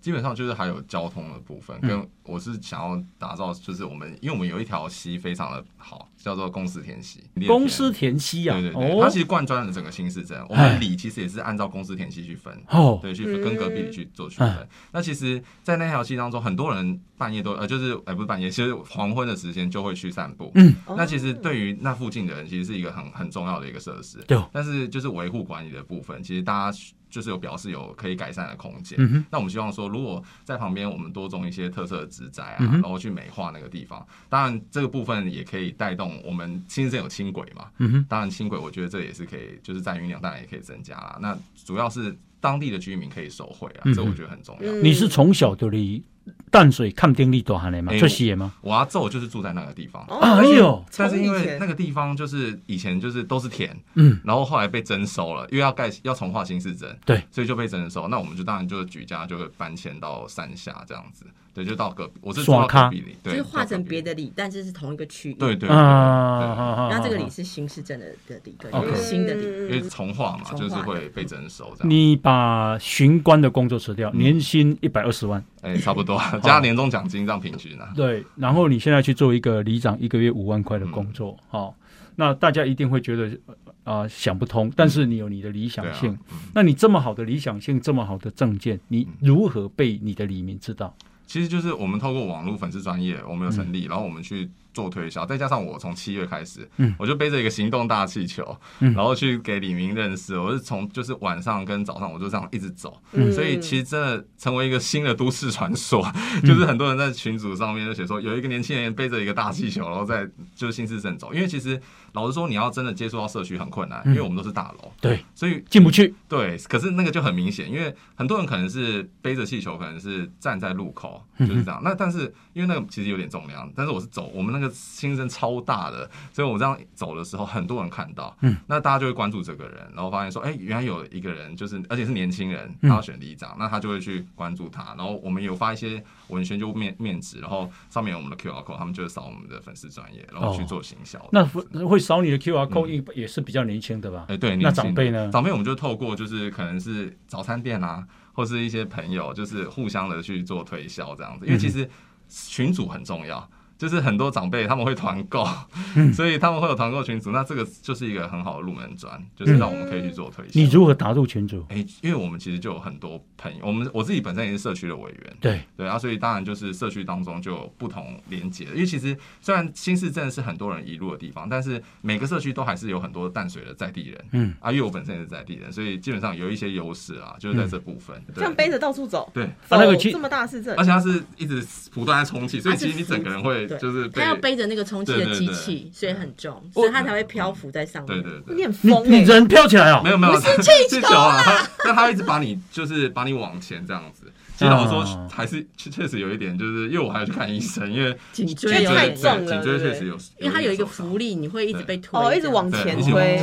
基本上就是还有交通的部分，嗯跟我是想要打造，就是我们因为我们有一条溪非常的好，叫做公司田溪。公司田溪啊，对对对，哦它其实贯穿了整个新市镇。我哎们里其实也是按照公司田溪去分，哦，对，去分跟隔壁里去做区分。那其实，在那条溪当中，很多人半夜都呃，就是呃不是半夜，其实黄昏的时间就会去散步。嗯，那其实对于那附近的人，其实是一个很很重要的一个设施。对哦但是就是维护管理的部分，其实大家就是有表示有可以改善的空间。嗯哼，那我们希望说，如果在旁边我们多种一些特色的植栽啊，嗯然后去美化那个地方。当然，这个部分也可以带动我们新市镇有轻轨嘛。嗯哼，当然轻轨我觉得这也是可以，就是载运量当然也可以增加啦。那主要是当地的居民可以受惠啊，嗯这我觉得很重要。嗯你是从小就离淡水抗丁力多汉的吗？哎这些吗？我阿昼就是住在那个地方。哎呦，但是因为那个地方就是以前就是都是田，嗯，然后后来被征收了，因为要盖要重划新市镇，对，所以就被征收。那我们就当然就举家就会搬迁到山下这样子，对，就到隔壁，我是住到隔壁里，对，就是划成别的里，但是是同一个区域。对对对那这个里里是新市镇的的里，跟 OK 新的里。因为重划嘛，就是会被征收这样，你把巡官的工作辞掉，嗯。年薪一百二十万，哎，差不多 加年终奖金这样平均啊，对，然后你现在去做一个里长，一个月五万块的工作，好、那大家一定会觉得啊、想不通，但是你有你的理想性，那你这么好的理想性，这么好的证件，你如何被你的里民知道？其实就是我们透过网络粉丝专业，我们有成嗯。立，然后我们去做推销，再加上我从七月开始，嗯。我就背着一个行动大气球，嗯。然后去给李明认识。我是从就是晚上跟早上，我就这样一直走，嗯。所以其实真的成为一个新的都市传说，嗯。就是很多人在群组上面就写说，有一个年轻人背着一个大气球，然后在就是新市镇走。因为其实老实说，你要真的接触到社区很困难，因为我们都是大楼，对，所以进不去，对，可是那个就很明显，因为很多人可能是背着气球，可能是站在路口，嗯就是这样。那但是因为那个其实有点重量，但是我是走，我们那个新生超大的，所以我这样走的时候，很多人看到，嗯，那大家就会关注这个人，然后发现说，哎、原来有一个人就是，而且是年轻人，嗯他要选里长，那他就会去关注他，然后我们有发一些文宣就面面纸，然后上面有我们的 QR code，他们就会扫我们的粉丝专业，然后去做行销。那会会扫你的 QR code 也也是比较年轻的吧？哎、对，那长辈呢长辈我们就透过就是可能是早餐店啊，或是一些朋友，就是互相的去做推销这样子。因为其实群主很重要，就是很多长辈他们会团购，嗯。所以他们会有团购群组。那这个就是一个很好的入门砖，就是让我们可以去做推销。你如何打入群组？哎、因为我们其实就有很多朋友，我们我自己本身也是社区的委员，对，对啊，所以当然就是社区当中就有不同连接，因为其实虽然新市镇是很多人移入的地方，但是每个社区都还是有很多淡水的在地人，嗯，啊，因为我本身也是在地人，所以基本上有一些优势啊，就是在这部分，对。这样背着到处走，对，走啊那个其这么大市镇。而，且它是一直不断在充气，所以其实你整个人会对就是他要背着那个充气的机器，所以很重，所以他才会漂浮在上面。对对对。你很疯哎，你人飘起来哦。没，有没有，是气球啊，它但他一直把你就是把你往前这样子。其实老实啊说，还是确确实有一点，就是因为我还要去看医生，因为颈颈椎太重了颈椎确实有，因为它有一个浮力，你会一直被推哦，一直往前推，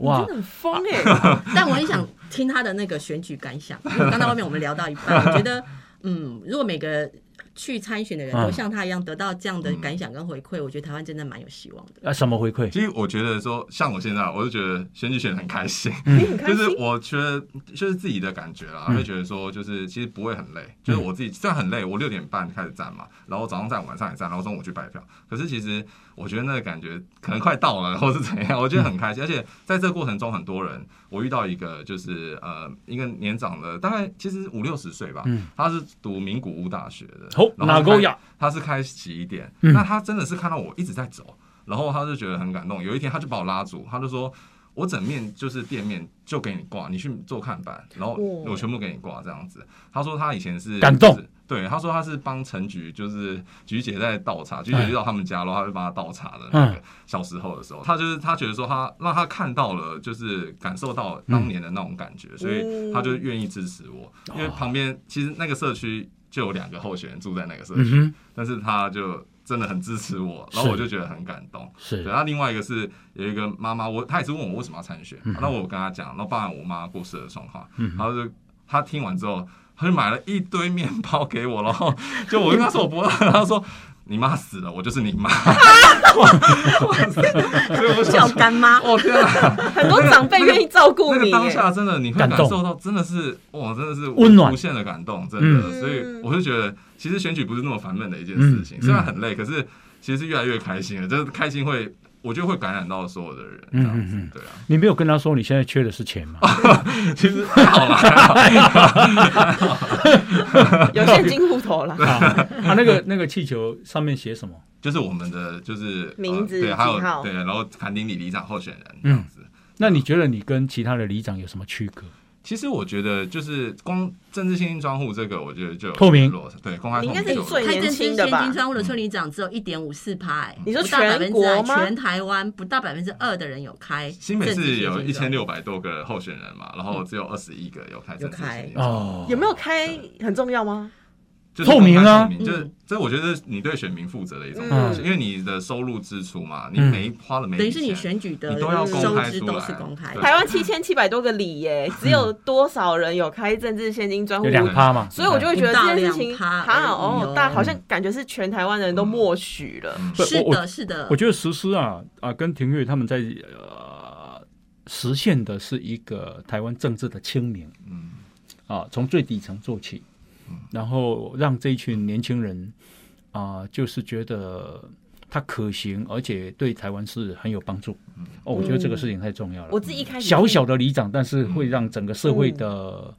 哇。真的，很疯哎，但我很想听他的那个选举感想，因为刚到外面我们聊到一半，我觉得，嗯，如果每个去参选的人嗯。都像他一样得到这样的感想跟回馈，我觉得台湾真的蛮有希望的。啊，什么回馈？其实我觉得说，像我现在，我就觉得选举选的很 开心，就是，我觉得就是自己的感觉啦，嗯。会觉得说，就是其实不会很累，就是我自己虽然很累，我六点半开始站嘛，然后早上站，晚上也站，然后中午去拜票，可是其实我觉得那个感觉可能快到了，或是怎样，我觉得很开心，而且在这个过程中，很多人，我遇到一个就是呃一个年长的，大概其实五六十岁吧，嗯他是读名古屋大学的，好，然后是开哪个呀？他是开洗衣店，嗯那他真的是看到我一直在走，然后他就觉得很感动。有一天他就把我拉住，他就说：“我整面就是店面就给你挂，你去做看板，然后哦我全部给你挂这样子。”他说他以前是感动就是对，他说他是帮陈菊，就是菊姐在倒茶，菊姐就到他们家，然后他就帮他倒茶的那个小时候的时候，他就是他觉得说他让他看到了，就是感受到当年的那种感觉，所以他就愿意支持我。因为旁边其实那个社区就有两个候选人住在那个社区，但是他就真的很支持我，然后我就觉得很感动。是，然后另外一个是有一个妈妈，我他也是问我为什么要参选，那我跟她讲，然后包含我妈过世的状况，然后就他听完之后。他就买了一堆面包给我，然后 就我跟他说我不饿，他说你妈死了，我就是你妈，叫干妈。哦天啊，很多长辈愿意照顾你，当下真的你会感受到真的是哇，真的是温暖无限的感动，真的。所以我就觉得其实选举不是那么烦闷的一件事情，虽然很累，可是其实是越来越开心了，就是开心会。我觉得会感染到所有的人，嗯嗯嗯，对啊。你没有跟他说你现在缺的是钱吗？其实还好啦，有现金户头了。他那个那个气球上面写什么？就是我们的就是名字，对，还有对，然后坎丁里里长候选人这样子。那你觉得你跟其他的里长有什么区隔？其实我觉得，就是光政治现金专户这个，我觉得就透明，对公开透明。应该是最年轻的吧？现金专户的村里长只有一点五四趴，你说全国吗？全台湾不到百分之二的人有开。新北市有一千六百多个候选人嘛，然后只有二十一个有开。有开哦？有没有开很重要吗？透明啊，就是这，我觉得你对选民负责的一种，因为你的收入支出嘛，你每花了每等于是你选举的，你都要公开出来。台湾七千七百多个里耶，只有多少人有开政治现金专户？两趴嘛，所以我就会觉得这件事情，哈哦，大好像感觉是全台湾人都默许了。是的，是的。我觉得实施啊啊，跟庭玉他们在呃实现的是一个台湾政治的清明，嗯。啊，从最底层做起。然后让这一群年轻人啊，就是觉得它可行，而且对台湾是很有帮助。哦，我觉得这个事情太重要了。我自己一开始小小的里长，但是会让整个社会的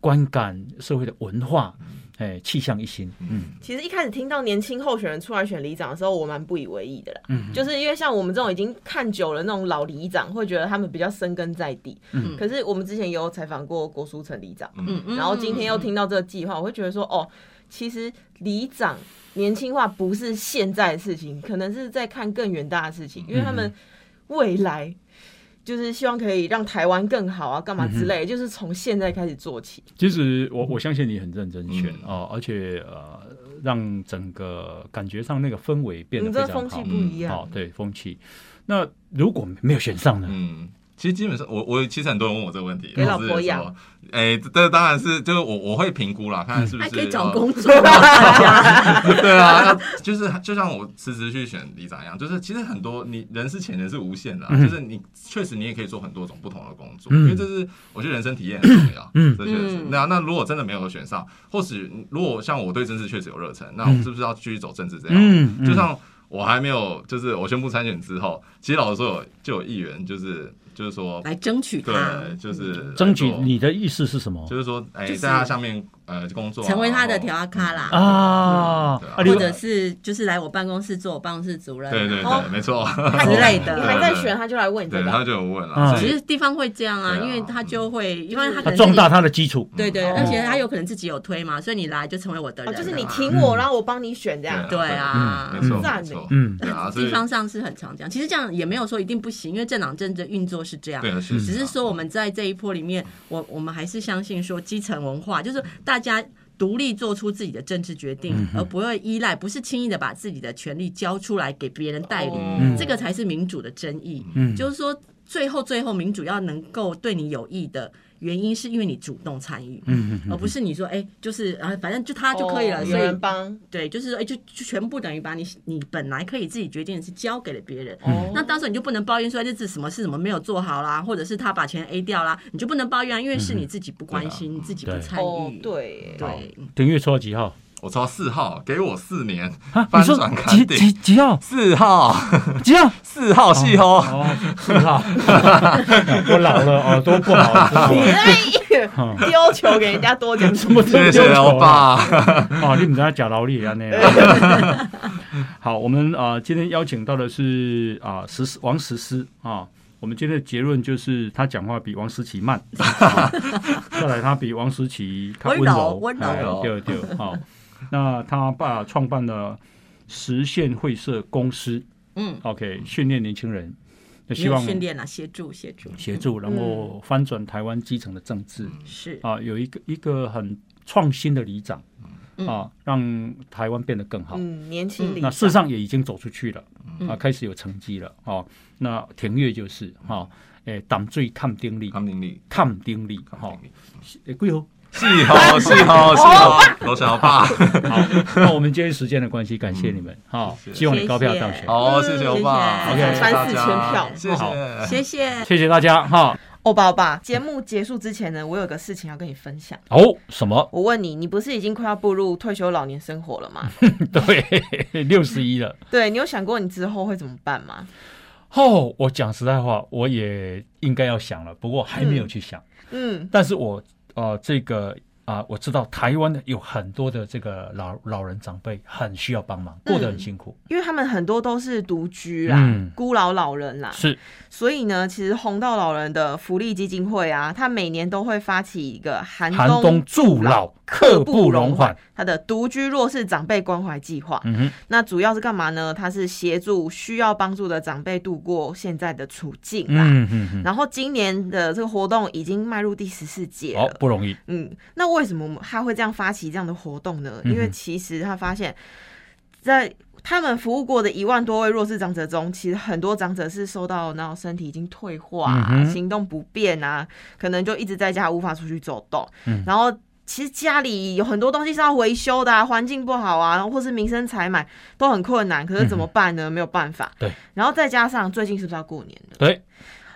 观感、社会的文化，哎，气象一新。嗯，其实一开始听到年轻候选人出来选里长的时候，我蛮不以为意的啦。嗯，就是因为像我们这种已经看久了那种老里长，会觉得他们比较生根在地。嗯，可是我们之前有采访过郭书成里长，嗯嗯，然后今天又听到这个计划，我会觉得说，哦。其实里长年轻化不是现在的事情，可能是在看更远大的事情，因为他们未来就是希望可以让台湾更好啊，干嘛之类，就是从现在开始做起。其实我我相信你很认真选哦，而且呃，让整个感觉上那个氛围变得非常好，风气不一样。哦，对，风气。那如果没有选上呢？嗯。其实基本上，我我其实很多人问我这个问题，给老婆养。哎，这当然是就是我我会评估啦，看 看是不是可以找工作。对啊，就是就像我辞职去选里长一样，就是其实很多你人是潜能是无限的，就是你确实你也可以做很多种不同的工作，因为这是我觉得人生体验很重要。嗯，这确实是。那那如果真的没有选上，或许如果像我对政治确实有热忱，那我是不是要继续走政治这样？嗯，就像我还没有就是我宣布参选之后，其实老实说有就有议员就是。就是说，来争取他，就是争取你的意思是什么？就是说，哎，在他上面呃工作，成为他的调阿卡啦啊，或者是就是来我办公室做我办公室主任，对对对，没错之类的。你还在选，他就来问你，他就有问了。其实地方会这样啊，因为他就会，因为他可能壮大他的基础，对对，而且他有可能自己有推嘛，所以你来就成为我的人，就是你挺我，然后我帮你选这样，对啊，没错没错，嗯，对啊，地方上是很常这样。其实这样也没有说一定不行，因为政党政治运作是这样，对是。只是说我们在这一波里面，我我们还是相信说基层文化，就是大家独立做出自己的政治决定，而不会依赖，不是轻易的把自己的权利交出来给别人代理，这个才是民主的真意。就是说，最后最后民主要能够对你有益的。原因是因为你主动参与，嗯嗯，而不是你说哎，就是啊，反正就他就可以了，所以帮。对，就是说哎，就就全部等于把你你本来可以自己决定的是交给了别人，哦，那到时候你就不能抱怨说这次什么事什么没有做好啦，或者是他把钱 A 掉啦，你就不能抱怨，因为是你自己不关心，你自己不参与，对。对。等月初几号？我抽到四号，给我四年翻转几几几号？四号，几号？四号四号。我老了，耳朵不好。丢球给人家多点什么？谢谢老爸。哦，你们在假劳力啊？那 好，我们啊，今天邀请到的是啊，石王石思啊。我们今天的结论就是，他讲话比王思琪慢。再来，他比王思琪温柔，温柔。对对，好。那他爸创办了实现会社公司嗯，，OK，训练年轻人，就希没有望训练啊，协助协助协助，然后翻转台湾基层的政治是啊，有一个一个很创新的里长嗯啊，让台湾变得更好。嗯，年轻力那事实上也已经走出去了嗯啊，开始有成绩了哦。那田悦就是哈，诶，党最抗丁力，抗丁力，抗丁力哈康定，力，诶，贵哦。是哦，是哦，是哦，罗小爸，好，那我们今天时间的关系，感谢你们哈，谢谢希望你高票当选。好，谢谢欧巴谢谢谢谢大三四千票谢好谢。谢谢。谢谢大家哈。欧巴欧巴，节目结束之前呢，我有个事情要跟你分享。哦，什么？我问你，你不是已经快要步入退休老年生活了吗？对，六十一了。对你有想过你之后会怎么办吗？哦，我讲实在话，我也应该要想了，不过还没有去想。嗯但是我呃，这个啊、我知道台湾有很多的这个老老人长辈很需要帮忙，过得很辛苦。因为他们很多都是独居啦、嗯孤老老人啦，是，所以呢，其实红道老人的福利基金会啊，他每年都会发起一个寒寒冬助老，刻不容缓。他的独居弱势长辈关怀计划。嗯哼，那主要是干嘛呢？他是协助需要帮助的长辈度过现在的处境啦。嗯哼哼，然后今年的这个活动已经迈入第十四届了。哦，不容易。嗯，那为什么他会这样发起这样的活动呢？因为其实他发现，在他们服务过的一万多位弱势长者中，其实很多长者是受到然后身体已经退化、啊嗯行动不便啊，可能就一直在家无法出去走动，嗯然后。其实家里有很多东西是要维修的啊，环境不好啊，然后或是民生采买都很困难，可是怎么办呢？没有办法。对。然后再加上最近是不是要过年了？对，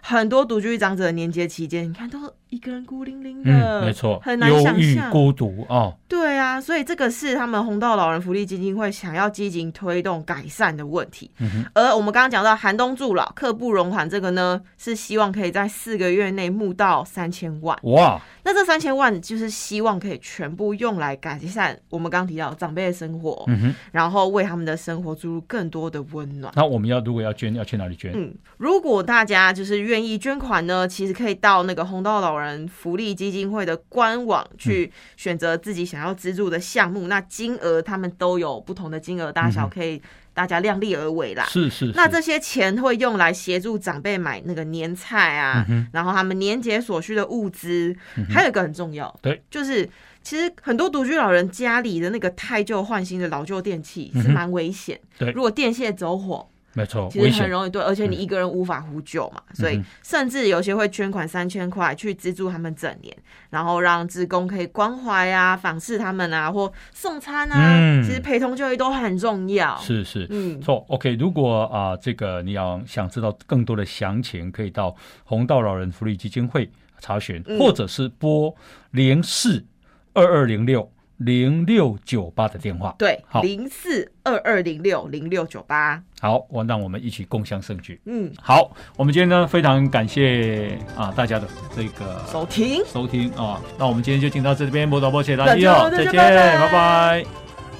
很多独居长者的年节期间，你看都一个人孤零零的，嗯，没错，很难、想象。孤独哦，对啊，所以这个是他们红道老人福利基金会想要积极推动改善的问题。嗯哼，而我们刚刚讲到寒冬助老、刻不容缓这个呢，是希望可以在四个月内募到三千万。哇，那这三千万就是希望可以全部用来改善我们刚刚提到长辈的生活，嗯哼，然后为他们的生活注入更多的温暖。那我们要如果要捐，要去哪里捐？嗯，如果大家就是愿意捐款呢，其实可以到那个红道老人福利基金会的官网去选择自己想要资助的项目。那金额他们都有不同的金额大小，可以大家量力而为啦。是是，是那这些钱会用来协助长辈买那个年菜啊，嗯然后他们年节所需的物资。嗯还有一个很重要，对，就是其实很多独居老人家里的那个太旧换新的老旧电器是蛮危险。对如果电线走火，没错，其，实很容易对，而且你一个人无法呼救嘛，所以甚至有些会捐款三千块去资助他们整年，然后让职工可以关怀啊、访视他们啊，或送餐啊，嗯其实陪同就医都很重要。是是。嗯，错，OK。如果啊、这个你要想知道更多的详情，可以到红道老人福利基金会查询，嗯或者是拨零四二二零六零六九八的电话。对好，零四二二零六零六九八，好，我让我们一起共享盛举。嗯，好，我们今天呢非常感谢啊大家的这个收听。收听啊，那我们今天就进到这边，不导波谢大大家再见，拜拜。